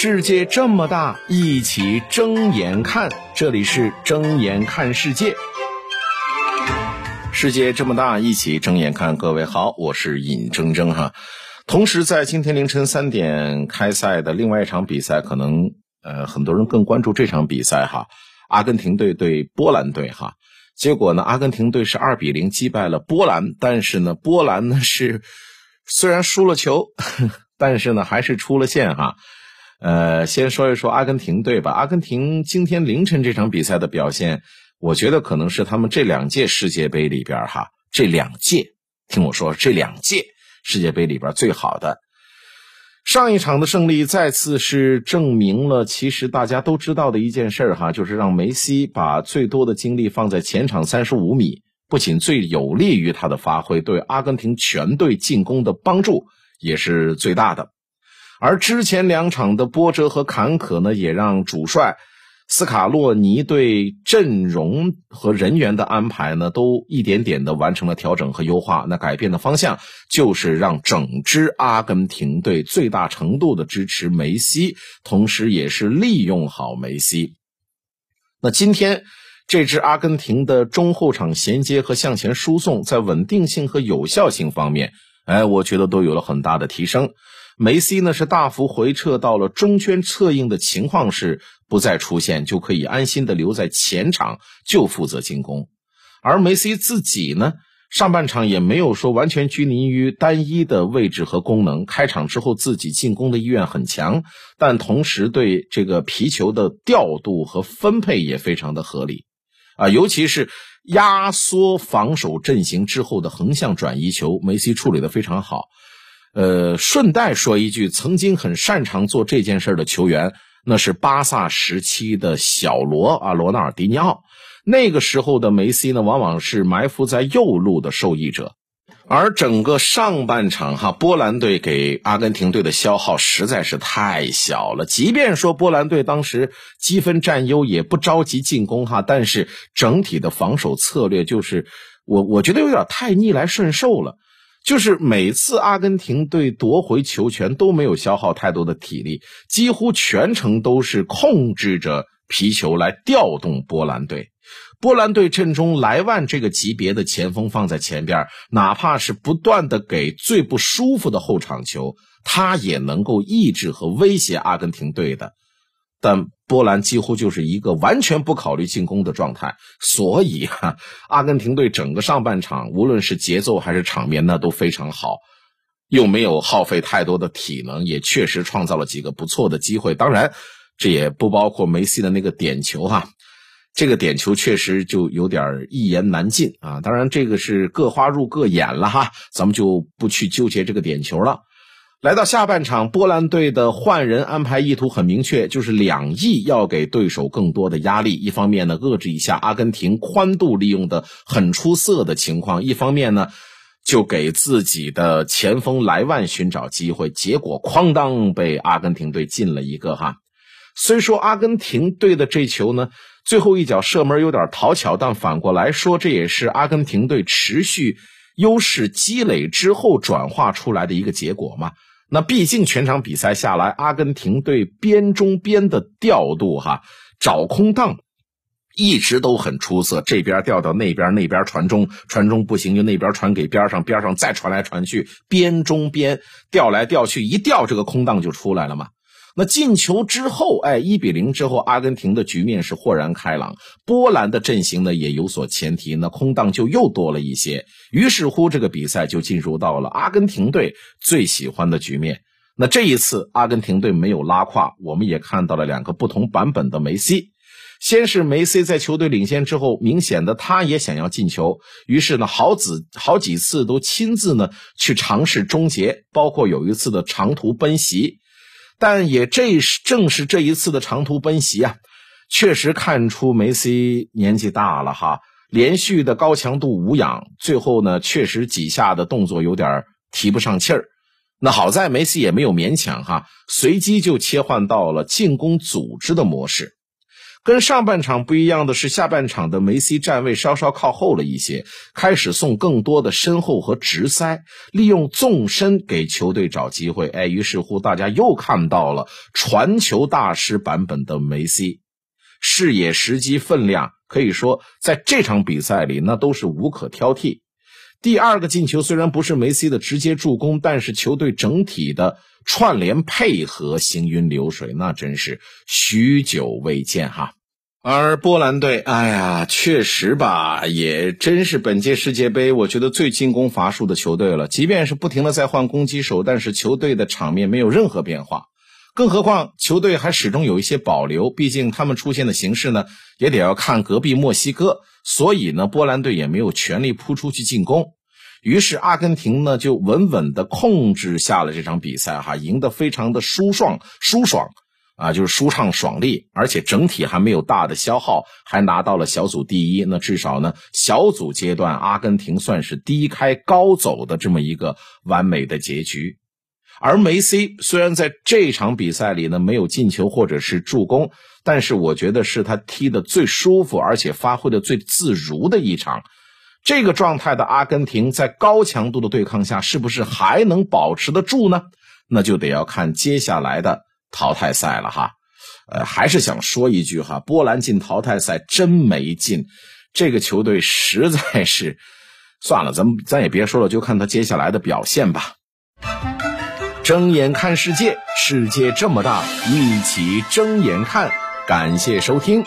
世界这么大，一起睁眼看。这里是睁眼看世界。世界这么大，一起睁眼看。各位好，我是尹铮铮哈。同时，在今天凌晨三点开赛的另外一场比赛，可能呃很多人更关注这场比赛哈。阿根廷队对波兰队哈。结果呢，阿根廷队是二比零击败了波兰，但是呢，波兰呢是虽然输了球，但是呢还是出了线哈。呃，先说一说阿根廷队吧。阿根廷今天凌晨这场比赛的表现，我觉得可能是他们这两届世界杯里边哈，这两届听我说，这两届世界杯里边最好的。上一场的胜利再次是证明了，其实大家都知道的一件事哈，就是让梅西把最多的精力放在前场三十五米，不仅最有利于他的发挥，对阿根廷全队进攻的帮助也是最大的。而之前两场的波折和坎坷呢，也让主帅斯卡洛尼对阵容和人员的安排呢，都一点点的完成了调整和优化。那改变的方向就是让整支阿根廷队最大程度的支持梅西，同时也是利用好梅西。那今天这支阿根廷的中后场衔接和向前输送，在稳定性和有效性方面，哎，我觉得都有了很大的提升。梅西呢是大幅回撤到了中圈策应的情况是不再出现，就可以安心的留在前场就负责进攻。而梅西自己呢，上半场也没有说完全拘泥于单一的位置和功能。开场之后自己进攻的意愿很强，但同时对这个皮球的调度和分配也非常的合理啊，尤其是压缩防守阵型之后的横向转移球，梅西处理的非常好。呃，顺带说一句，曾经很擅长做这件事的球员，那是巴萨时期的小罗啊，罗纳尔迪尼奥。那个时候的梅西呢，往往是埋伏在右路的受益者。而整个上半场哈，波兰队给阿根廷队的消耗实在是太小了。即便说波兰队当时积分占优，也不着急进攻哈，但是整体的防守策略就是我我觉得有点太逆来顺受了。就是每次阿根廷队夺回球权都没有消耗太多的体力，几乎全程都是控制着皮球来调动波兰队。波兰队阵中莱万这个级别的前锋放在前边，哪怕是不断的给最不舒服的后场球，他也能够抑制和威胁阿根廷队的。但波兰几乎就是一个完全不考虑进攻的状态，所以哈，阿根廷队整个上半场，无论是节奏还是场面，那都非常好，又没有耗费太多的体能，也确实创造了几个不错的机会。当然，这也不包括梅西的那个点球哈，这个点球确实就有点一言难尽啊。当然，这个是各花入各眼了哈，咱们就不去纠结这个点球了。来到下半场，波兰队的换人安排意图很明确，就是两翼要给对手更多的压力。一方面呢，遏制一下阿根廷宽度利用的很出色的情况；一方面呢，就给自己的前锋莱万寻找机会。结果哐当被阿根廷队进了一个哈。虽说阿根廷队的这球呢，最后一脚射门有点讨巧，但反过来说，这也是阿根廷队持续优势积累之后转化出来的一个结果嘛。那毕竟全场比赛下来，阿根廷队边中边的调度哈，找空档一直都很出色。这边调到那边，那边传中，传中不行就那边传给边上，边上再传来传去，边中边调来调去，一调这个空档就出来了嘛。那进球之后，哎，一比零之后，阿根廷的局面是豁然开朗。波兰的阵型呢也有所前提，那空档就又多了一些。于是乎，这个比赛就进入到了阿根廷队最喜欢的局面。那这一次，阿根廷队没有拉胯，我们也看到了两个不同版本的梅西。先是梅西在球队领先之后，明显的他也想要进球，于是呢，好几好几次都亲自呢去尝试终结，包括有一次的长途奔袭。但也这是正是这一次的长途奔袭啊，确实看出梅西年纪大了哈，连续的高强度无氧，最后呢确实几下的动作有点提不上气儿。那好在梅西也没有勉强哈，随机就切换到了进攻组织的模式。跟上半场不一样的是，下半场的梅西站位稍稍靠后了一些，开始送更多的身后和直塞，利用纵深给球队找机会。哎，于是乎大家又看到了传球大师版本的梅西，视野、时机、分量，可以说在这场比赛里那都是无可挑剔。第二个进球虽然不是梅西的直接助攻，但是球队整体的串联配合行云流水，那真是许久未见哈。而波兰队，哎呀，确实吧，也真是本届世界杯我觉得最进攻乏术的球队了。即便是不停的在换攻击手，但是球队的场面没有任何变化。更何况球队还始终有一些保留，毕竟他们出现的形势呢，也得要看隔壁墨西哥。所以呢，波兰队也没有全力扑出去进攻，于是阿根廷呢就稳稳的控制下了这场比赛，哈，赢得非常的舒爽舒爽，啊，就是舒畅爽利，而且整体还没有大的消耗，还拿到了小组第一。那至少呢，小组阶段阿根廷算是低开高走的这么一个完美的结局。而梅西虽然在这场比赛里呢没有进球或者是助攻，但是我觉得是他踢的最舒服而且发挥的最自如的一场。这个状态的阿根廷在高强度的对抗下，是不是还能保持得住呢？那就得要看接下来的淘汰赛了哈。呃，还是想说一句哈，波兰进淘汰赛真没劲，这个球队实在是算了，咱们咱也别说了，就看他接下来的表现吧。睁眼看世界，世界这么大，一起睁眼看。感谢收听。